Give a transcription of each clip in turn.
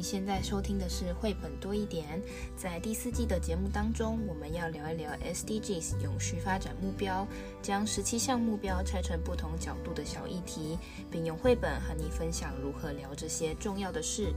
你现在收听的是绘本多一点。在第四季的节目当中，我们要聊一聊 SDGs 永续发展目标，将十七项目标拆成不同角度的小议题，并用绘本和你分享如何聊这些重要的事。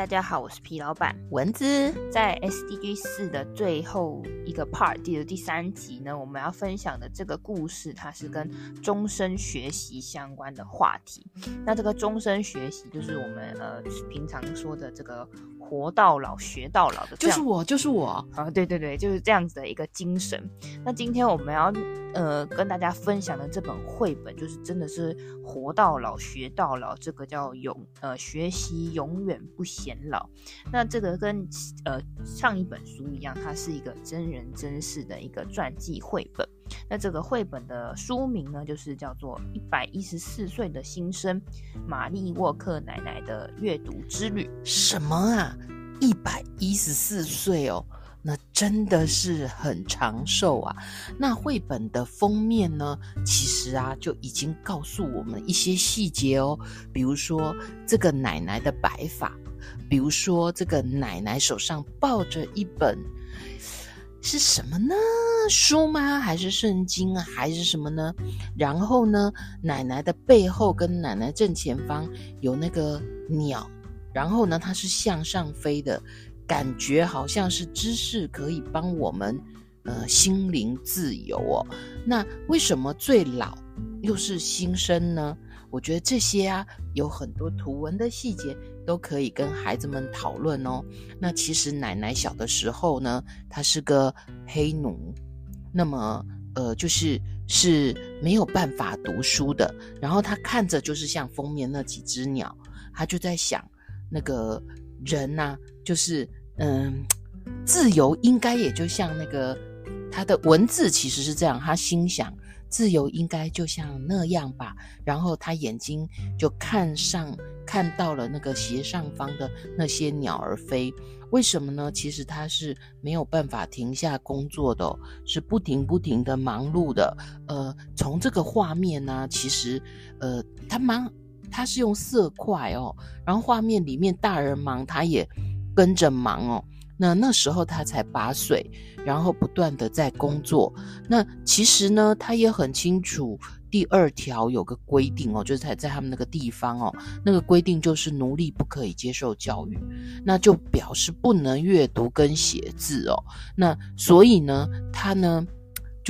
大家好，我是皮老板蚊子。在 SDG 四的最后一个 part，第第三集呢，我们要分享的这个故事，它是跟终身学习相关的话题。那这个终身学习，就是我们呃平常说的这个。活到老学到老的，就是我，就是我啊！对对对，就是这样子的一个精神。那今天我们要呃跟大家分享的这本绘本，就是真的是活到老学到老，这个叫永呃学习永远不显老。那这个跟呃上一本书一样，它是一个真人真事的一个传记绘本。那这个绘本的书名呢，就是叫做《一百一十四岁的新生玛丽沃克奶奶的阅读之旅》。什么啊？一百一十四岁哦，那真的是很长寿啊。那绘本的封面呢，其实啊就已经告诉我们一些细节哦，比如说这个奶奶的白发，比如说这个奶奶手上抱着一本。是什么呢？书吗？还是圣经啊？还是什么呢？然后呢，奶奶的背后跟奶奶正前方有那个鸟，然后呢，它是向上飞的，感觉好像是知识可以帮我们呃心灵自由哦。那为什么最老又是新生呢？我觉得这些啊，有很多图文的细节都可以跟孩子们讨论哦。那其实奶奶小的时候呢，她是个黑奴，那么呃，就是是没有办法读书的。然后她看着就是像封面那几只鸟，她就在想，那个人呐、就是嗯，自由应该也就像那个他的文字其实是这样，他心想。自由应该就像那样吧，然后他眼睛就看上看到了那个斜上方的那些鸟儿飞，为什么呢？其实他是没有办法停下工作的，是不停不停的忙碌的。呃，从这个画面呢，其实呃，他忙，他是用色块哦，然后画面里面大人忙，他也跟着忙哦。那那时候他才八岁，然后不断的在工作。那其实呢，他也很清楚第二条有个规定哦，就是在在他们那个地方哦，那个规定就是奴隶不可以接受教育，那就表示不能阅读跟写字哦。那所以呢，他呢。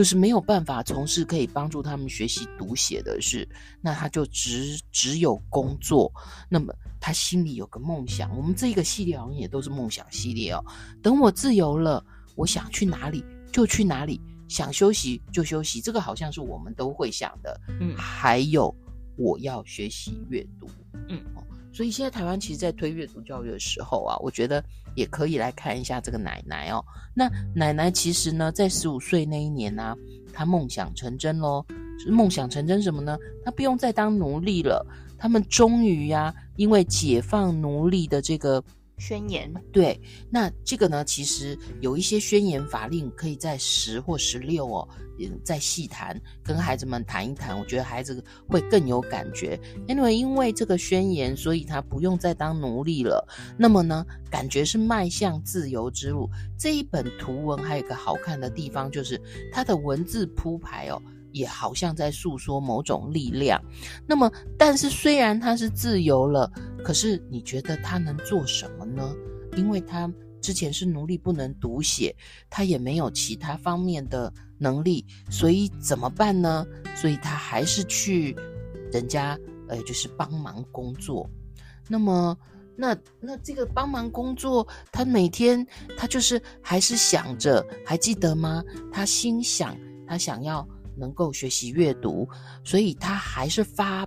就是没有办法从事可以帮助他们学习读写的事，那他就只只有工作。那么他心里有个梦想，我们这一个系列好像也都是梦想系列哦。等我自由了，我想去哪里就去哪里，想休息就休息，这个好像是我们都会想的。嗯，还有我要学习阅读。嗯。所以现在台湾其实，在推阅读教育的时候啊，我觉得也可以来看一下这个奶奶哦。那奶奶其实呢，在十五岁那一年呢，她梦想成真喽。是梦想成真什么呢？她不用再当奴隶了。他们终于呀，因为解放奴隶的这个。宣言。对，那这个呢，其实有一些宣言法令可以在十或十六哦，嗯，再细谈，跟孩子们谈一谈，我觉得孩子会更有感觉。因为因为这个宣言，所以他不用再当奴隶了。那么呢，感觉是迈向自由之路。这一本图文还有一个好看的地方，就是它的文字铺排哦。也好像在诉说某种力量。那么，但是虽然他是自由了，可是你觉得他能做什么呢？因为他之前是奴隶，不能读写，他也没有其他方面的能力，所以怎么办呢？所以他还是去人家，呃，就是帮忙工作。那么，那那这个帮忙工作，他每天他就是还是想着，还记得吗？他心想，他想要。能够学习阅读，所以他还是发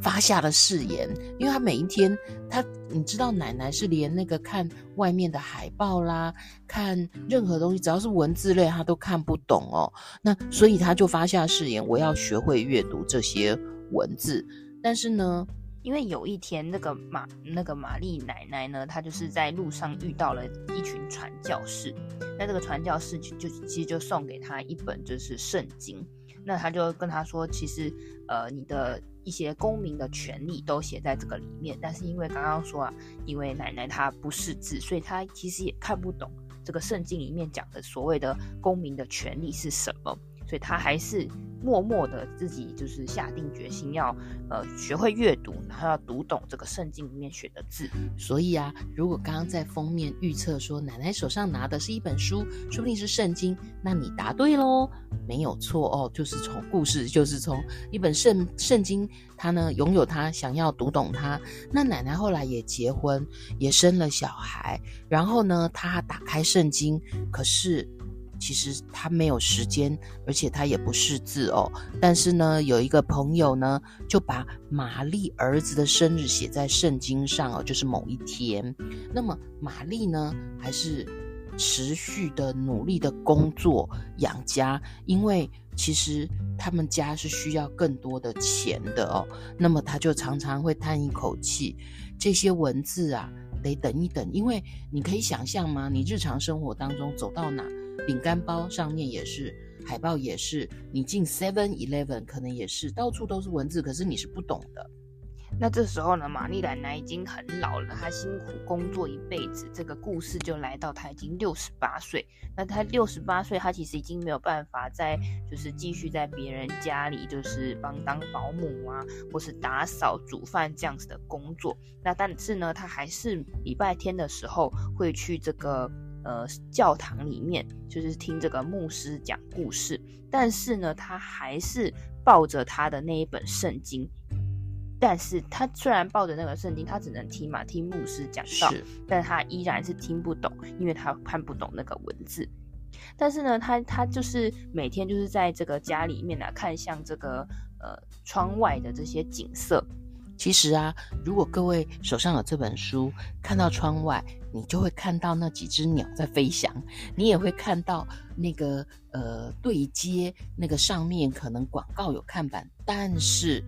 发下了誓言。因为他每一天，他你知道，奶奶是连那个看外面的海报啦，看任何东西，只要是文字类，他都看不懂哦。那所以他就发下誓言，我要学会阅读这些文字。但是呢，因为有一天那个玛那个玛丽奶奶呢，她就是在路上遇到了一群传教士，那这个传教士就就其实就送给她一本就是圣经，那他就跟他说，其实呃你的一些公民的权利都写在这个里面，但是因为刚刚说啊，因为奶奶她不识字，所以她其实也看不懂这个圣经里面讲的所谓的公民的权利是什么。所以她还是默默的自己就是下定决心要呃学会阅读，然后要读懂这个圣经里面写的字。所以啊，如果刚刚在封面预测说奶奶手上拿的是一本书，说不定是圣经，那你答对喽，没有错哦，就是从故事，就是从一本圣圣经，他呢拥有他想要读懂它。那奶奶后来也结婚，也生了小孩，然后呢，他打开圣经，可是。其实他没有时间，而且他也不识字哦。但是呢，有一个朋友呢，就把玛丽儿子的生日写在圣经上哦，就是某一天。那么玛丽呢，还是持续的努力的工作养家，因为其实他们家是需要更多的钱的哦。那么他就常常会叹一口气，这些文字啊，得等一等，因为你可以想象吗？你日常生活当中走到哪？饼干包上面也是，海报也是，你进 Seven Eleven 可能也是，到处都是文字，可是你是不懂的。那这时候呢，玛丽奶奶已经很老了，她辛苦工作一辈子，这个故事就来到她已经六十八岁。那她六十八岁，她其实已经没有办法再就是继续在别人家里就是帮当保姆啊，或是打扫、煮饭这样子的工作。那但是呢，她还是礼拜天的时候会去这个。呃，教堂里面就是听这个牧师讲故事，但是呢，他还是抱着他的那一本圣经。但是他虽然抱着那个圣经，他只能听嘛，听牧师讲道，是但他依然是听不懂，因为他看不懂那个文字。但是呢，他他就是每天就是在这个家里面呢，看向这个呃窗外的这些景色。其实啊，如果各位手上有这本书，看到窗外，你就会看到那几只鸟在飞翔，你也会看到那个呃对接那个上面可能广告有看板，但是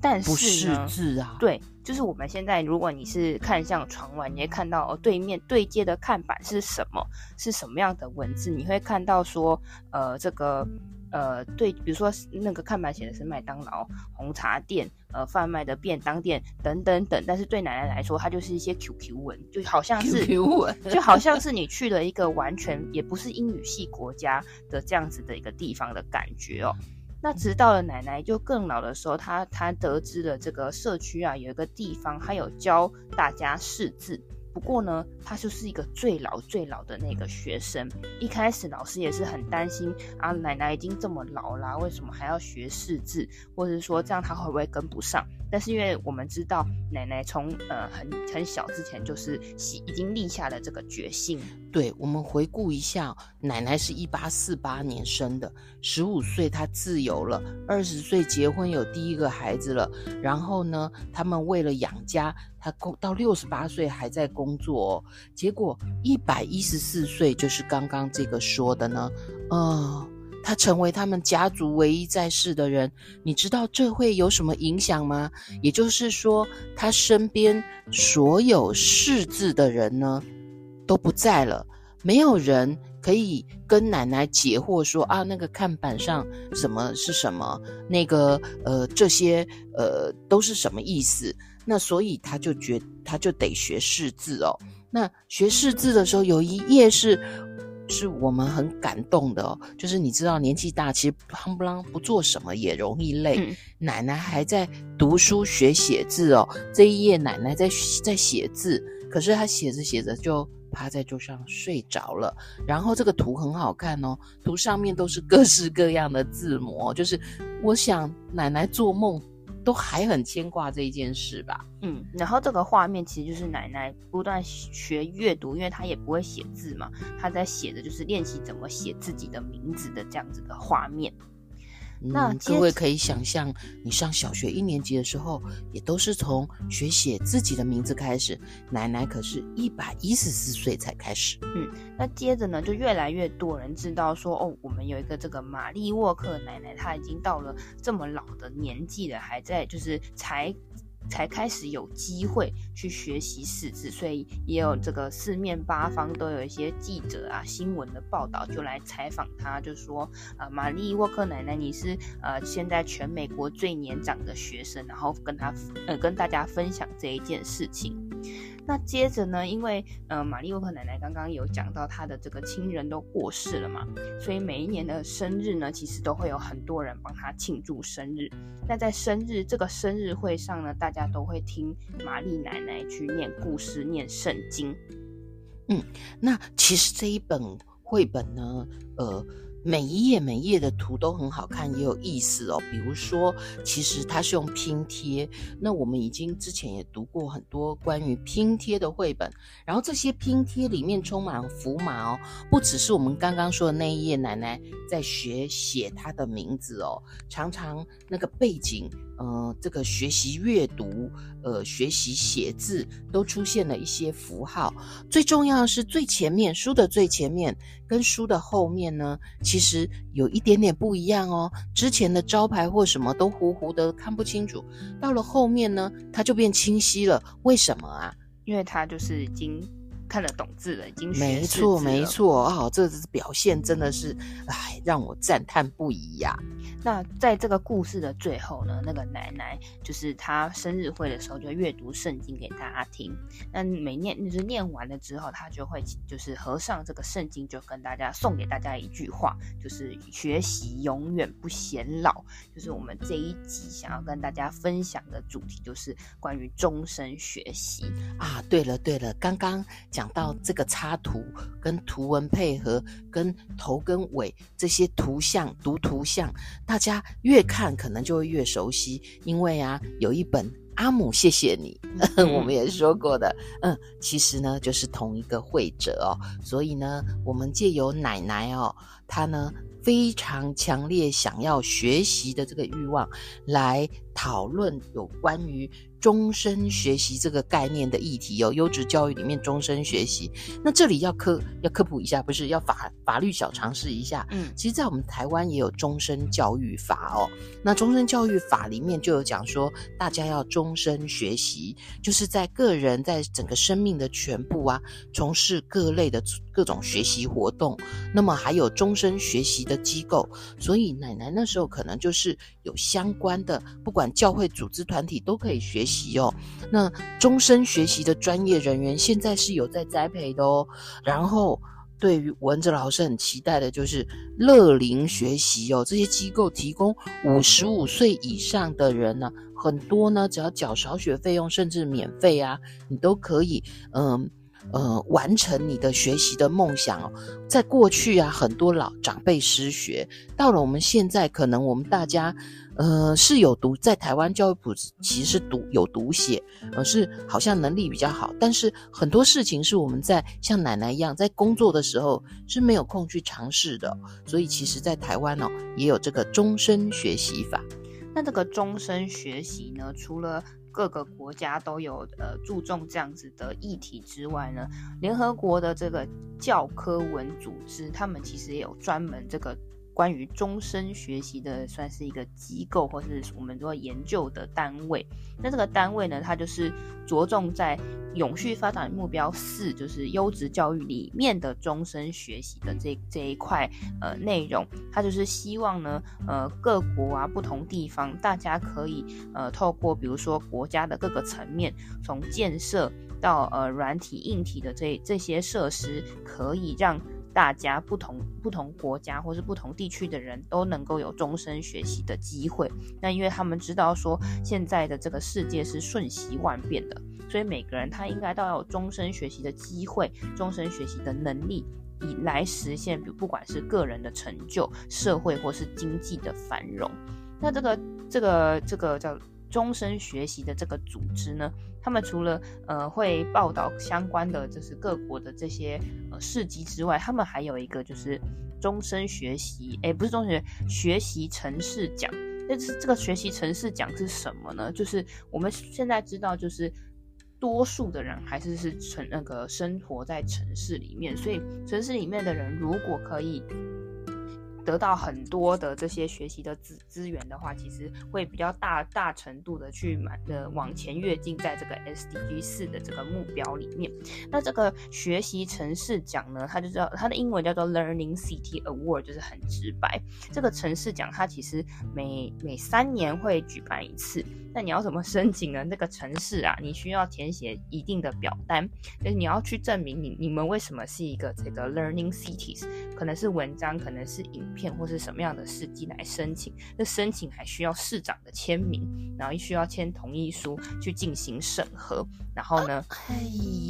但是不识字啊。对，就是我们现在，如果你是看向窗外，你会看到哦，对面对接的看板是什么？是什么样的文字？你会看到说呃这个。呃，对，比如说那个看板写的是麦当劳、红茶店、呃，贩卖的便当店等等等，但是对奶奶来说，它就是一些 QQ 文，就好像是 QQ 文，就好像是你去了一个完全也不是英语系国家的这样子的一个地方的感觉哦。那直到了奶奶就更老的时候，她她得知了这个社区啊有一个地方，还有教大家识字。不过呢，他就是一个最老最老的那个学生。一开始老师也是很担心啊，奶奶已经这么老啦，为什么还要学识字？或者是说这样他会不会跟不上？但是因为我们知道奶奶从呃很很小之前就是已经立下了这个决心。对，我们回顾一下，奶奶是一八四八年生的，十五岁她自由了，二十岁结婚有第一个孩子了。然后呢，他们为了养家，她工到六十八岁还在工作哦。结果一百一十四岁，就是刚刚这个说的呢，哦，她成为他们家族唯一在世的人。你知道这会有什么影响吗？也就是说，她身边所有识字的人呢，都不在了，没有人可以跟奶奶解惑说啊，那个看板上什么是什么，那个呃这些呃都是什么意思？那所以他就觉他就得学识字哦。那学识字的时候，有一页是是我们很感动的哦，就是你知道年纪大，其实夯不啷不做什么也容易累。嗯、奶奶还在读书学写字哦，这一页奶奶在在写字，可是她写着写着就。趴在桌上睡着了，然后这个图很好看哦，图上面都是各式各样的字模，就是我想奶奶做梦都还很牵挂这一件事吧。嗯，然后这个画面其实就是奶奶不断学阅读，因为她也不会写字嘛，她在写的就是练习怎么写自己的名字的这样子的画面。那各位可以想象，你上小学一年级的时候，也都是从学写自己的名字开始。奶奶可是一百一十四岁才开始。嗯，那接着呢，就越来越多人知道说，哦，我们有一个这个玛丽沃克奶奶，她已经到了这么老的年纪了，还在就是才才开始有机会去学习识字，所以也有这个四面八方都有一些记者啊、新闻的报道，就来采访他，就说啊，玛丽沃克奶奶，你是呃现在全美国最年长的学生，然后跟他呃跟大家分享这一件事情。那接着呢，因为呃，玛丽沃克奶奶刚刚有讲到她的这个亲人都过世了嘛，所以每一年的生日呢，其实都会有很多人帮她庆祝生日。那在生日这个生日会上呢，大家都会听玛丽奶奶去念故事、念圣经。嗯，那其实这一本绘本呢，呃。每一页每一页的图都很好看，也有意思哦。比如说，其实它是用拼贴。那我们已经之前也读过很多关于拼贴的绘本，然后这些拼贴里面充满了符码哦，不只是我们刚刚说的那一页奶奶在学写她的名字哦，常常那个背景。呃，这个学习阅读，呃，学习写字，都出现了一些符号。最重要的是，最前面书的最前面跟书的后面呢，其实有一点点不一样哦。之前的招牌或什么都糊糊的，看不清楚。到了后面呢，它就变清晰了。为什么啊？因为它就是已经。看得懂字了，已经没错没错哦，这是表现真的是，哎，让我赞叹不已呀。那在这个故事的最后呢，那个奶奶就是她生日会的时候就阅读圣经给大家听。那每念就是念完了之后，她就会就是合上这个圣经，就跟大家送给大家一句话，就是学习永远不显老。就是我们这一集想要跟大家分享的主题，就是关于终身学习啊。对了对了，刚刚讲。到这个插图跟图文配合，跟头跟尾这些图像读图像，大家越看可能就会越熟悉，因为啊，有一本阿姆谢谢你，我们也说过的，嗯，其实呢就是同一个绘者哦，所以呢，我们借由奶奶哦，她呢非常强烈想要学习的这个欲望，来讨论有关于。终身学习这个概念的议题哦，优质教育里面终身学习，那这里要科要科普一下，不是要法法律小尝试一下。嗯，其实，在我们台湾也有终身教育法哦。那终身教育法里面就有讲说，大家要终身学习，就是在个人在整个生命的全部啊，从事各类的各种学习活动。那么还有终身学习的机构，所以奶奶那时候可能就是有相关的，不管教会组织团体都可以学习。哦，那终身学习的专业人员现在是有在栽培的哦。然后，对于文哲老师很期待的就是乐龄学习哦，这些机构提供五十五岁以上的人呢，很多呢，只要缴少学费用，甚至免费啊，你都可以，嗯。呃，完成你的学习的梦想哦。在过去啊，很多老长辈失学，到了我们现在，可能我们大家，呃，是有读，在台湾教育普其实读有读写，呃，是好像能力比较好，但是很多事情是我们在像奶奶一样在工作的时候是没有空去尝试的，所以其实，在台湾哦，也有这个终身学习法。那这个终身学习呢，除了各个国家都有呃注重这样子的议题之外呢，联合国的这个教科文组织，他们其实也有专门这个。关于终身学习的，算是一个机构，或是我们做研究的单位。那这个单位呢，它就是着重在永续发展目标四，就是优质教育里面的终身学习的这这一块呃内容。它就是希望呢，呃，各国啊，不同地方，大家可以呃透过比如说国家的各个层面，从建设到呃软体、硬体的这这些设施，可以让。大家不同不同国家或是不同地区的人都能够有终身学习的机会。那因为他们知道说，现在的这个世界是瞬息万变的，所以每个人他应该都要有终身学习的机会、终身学习的能力，以来实现不管是个人的成就、社会或是经济的繁荣。那这个这个这个叫。终身学习的这个组织呢，他们除了呃会报道相关的就是各国的这些呃事迹之外，他们还有一个就是终身学习，诶，不是终身学习城市奖。那是这个学习城市奖是什么呢？就是我们现在知道，就是多数的人还是是城那个生活在城市里面，所以城市里面的人如果可以。得到很多的这些学习的资资源的话，其实会比较大大程度的去满呃往前跃进，在这个 SDG 四的这个目标里面。那这个学习城市奖呢，它就叫它的英文叫做 Learning City Award，就是很直白。这个城市奖它其实每每三年会举办一次。那你要怎么申请呢？那个城市啊，你需要填写一定的表单，就是你要去证明你你们为什么是一个这个 Learning Cities，可能是文章，可能是影片，或是什么样的事迹来申请。那申请还需要市长的签名，然后需要签同意书去进行审核。然后呢，哎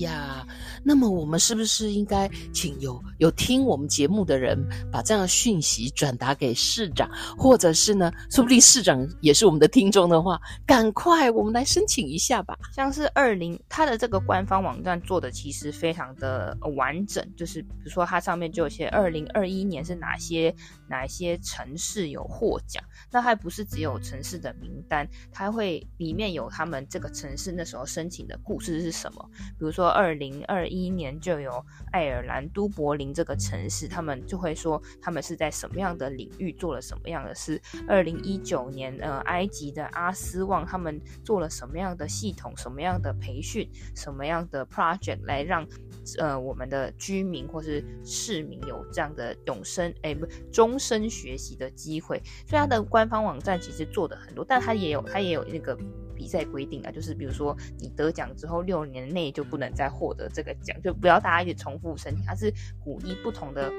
呀，那么我们是不是应该请有有听我们节目的人，把这样的讯息转达给市长，或者是呢，说不定市长也是我们的听众的话。赶快，我们来申请一下吧。像是二零，它的这个官方网站做的其实非常的完整，就是比如说它上面就有些二零二一年是哪些哪些城市有获奖，那还不是只有城市的名单，它会里面有他们这个城市那时候申请的故事是什么。比如说二零二一年就有爱尔兰都柏林这个城市，他们就会说他们是在什么样的领域做了什么样的事。二零一九年，呃，埃及的阿斯旺。他们做了什么样的系统、什么样的培训、什么样的 project 来让呃我们的居民或是市民有这样的永生哎不终身学习的机会？所以它的官方网站其实做的很多，但它也有它也有那个比赛规定啊，就是比如说你得奖之后六年内就不能再获得这个奖，就不要大家一直重复申请。它是鼓励不同的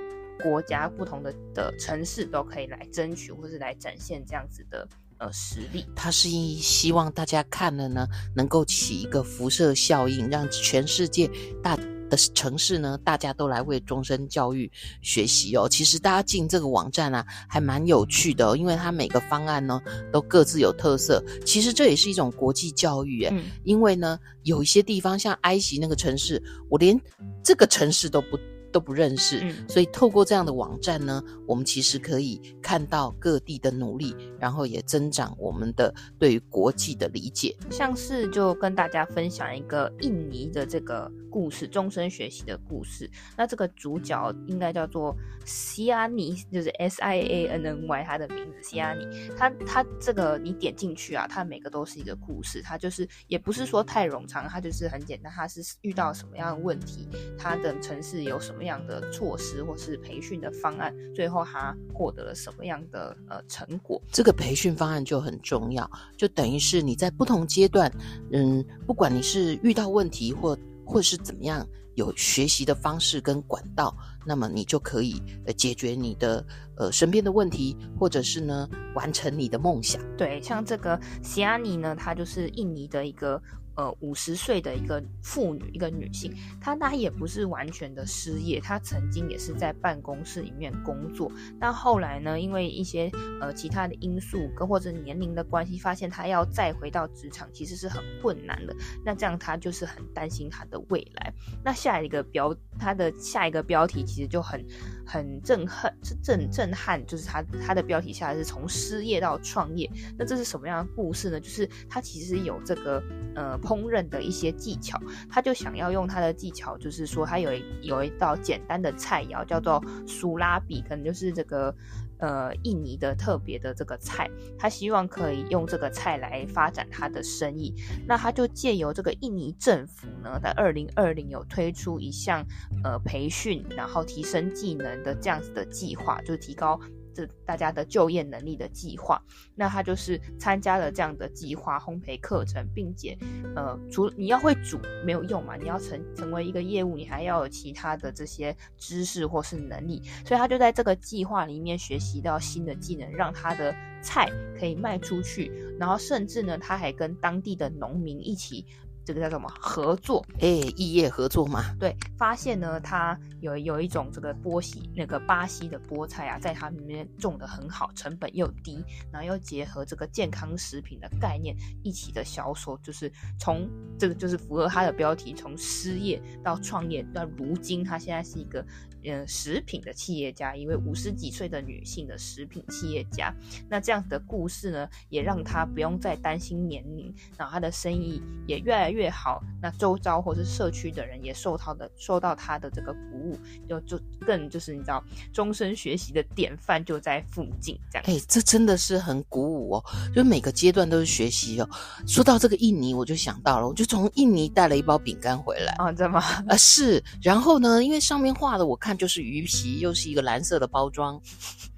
国家、不同的的城市都可以来争取或是来展现这样子的。呃，实力，他是希望大家看了呢，能够起一个辐射效应，让全世界大的城市呢，大家都来为终身教育学习哦。其实大家进这个网站啊，还蛮有趣的哦，因为它每个方案呢都各自有特色。其实这也是一种国际教育诶，嗯，因为呢，有一些地方像埃及那个城市，我连这个城市都不。都不认识，嗯，所以透过这样的网站呢，我们其实可以看到各地的努力，然后也增长我们的对于国际的理解。像是就跟大家分享一个印尼的这个故事，终身学习的故事。那这个主角应该叫做西亚尼，就是 S I A N N Y，他的名字西亚尼。他他这个你点进去啊，他每个都是一个故事，他就是也不是说太冗长，他就是很简单，他是遇到什么样的问题，他的城市有什么样的措施或是培训的方案，最后他获得了什么样的呃成果？这个培训方案就很重要，就等于是你在不同阶段，嗯，不管你是遇到问题或或是怎么样，有学习的方式跟管道，那么你就可以呃解决你的呃身边的问题，或者是呢完成你的梦想。对，像这个西亚尼呢，他就是印尼的一个。呃，五十岁的一个妇女，一个女性，她她也不是完全的失业，她曾经也是在办公室里面工作，但后来呢，因为一些呃其他的因素跟或者年龄的关系，发现她要再回到职场其实是很困难的。那这样她就是很担心她的未来。那下一个标，她的下一个标题其实就很很震撼，是震震撼，就是她她的标题下来是从失业到创业。那这是什么样的故事呢？就是她其实有这个呃。烹饪的一些技巧，他就想要用他的技巧，就是说他有一有一道简单的菜肴叫做苏拉比，可能就是这个呃印尼的特别的这个菜，他希望可以用这个菜来发展他的生意。那他就借由这个印尼政府呢，在二零二零有推出一项呃培训，然后提升技能的这样子的计划，就提高。这大家的就业能力的计划，那他就是参加了这样的计划烘焙课程，并且，呃，除你要会煮没有用嘛，你要成成为一个业务，你还要有其他的这些知识或是能力，所以他就在这个计划里面学习到新的技能，让他的菜可以卖出去，然后甚至呢，他还跟当地的农民一起。这个叫什么合作？哎，异业合作嘛。对，发现呢，他有有一种这个波西那个巴西的菠菜啊，在他里面种的很好，成本又低，然后又结合这个健康食品的概念一起的销售，就是从这个就是符合他的标题，从失业到创业到如今，他现在是一个嗯食品的企业家，一位五十几岁的女性的食品企业家。那这样子的故事呢，也让她不用再担心年龄，然后她的生意也越来越好。那周遭或是社区的人也受到的受到她的这个鼓舞，就就更就是你知道，终身学习的典范就在附近。这样，哎、欸，这真的是很鼓舞哦，就每个阶段都是学习哦。说到这个印尼，我就想到了，我就从印尼带了一包饼干回来啊，真的吗？呃，是。然后呢，因为上面画的我看就是鱼皮，又是一个蓝色的包装。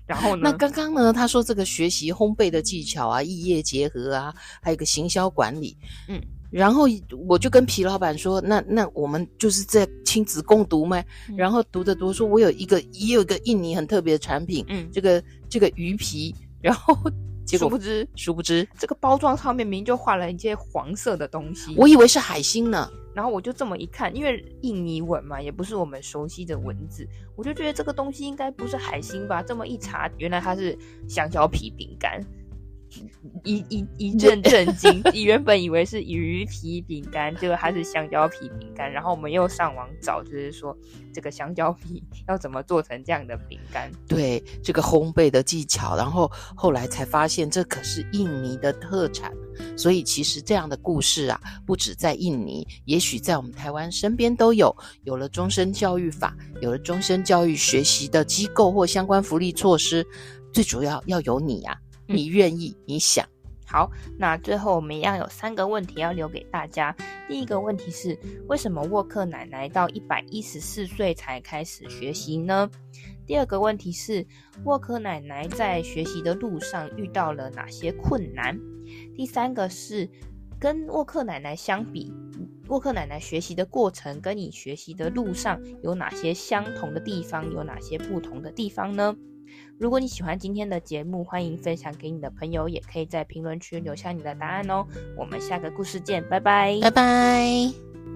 然后呢，那刚刚呢，他说这个学习烘焙的技巧啊，异业结合啊，还有一个行销管理。嗯，然后我就跟皮老板说，那那我们就是在亲子共读吗？嗯、然后读的读说，我有一个也有一个印尼很特别的产品，嗯，这个这个鱼皮，然后。结果殊不知，殊不知，这个包装上面明明就画了一些黄色的东西，我以为是海星呢。然后我就这么一看，因为印尼文嘛，也不是我们熟悉的文字，我就觉得这个东西应该不是海星吧。这么一查，原来它是香蕉皮饼干。一一一阵震惊，你原本以为是鱼皮饼干，结果它是香蕉皮饼干。然后我们又上网找，就是说这个香蕉皮 要怎么做成这样的饼干？对，这个烘焙的技巧。然后后来才发现，这可是印尼的特产。所以其实这样的故事啊，不止在印尼，也许在我们台湾身边都有。有了终身教育法，有了终身教育学习的机构或相关福利措施，最主要要有你呀、啊。你愿意？你想？好，那最后我们一样有三个问题要留给大家。第一个问题是：为什么沃克奶奶到一百一十四岁才开始学习呢？第二个问题是：沃克奶奶在学习的路上遇到了哪些困难？第三个是：跟沃克奶奶相比，沃克奶奶学习的过程跟你学习的路上有哪些相同的地方？有哪些不同的地方呢？如果你喜欢今天的节目，欢迎分享给你的朋友，也可以在评论区留下你的答案哦。我们下个故事见，拜拜，拜拜。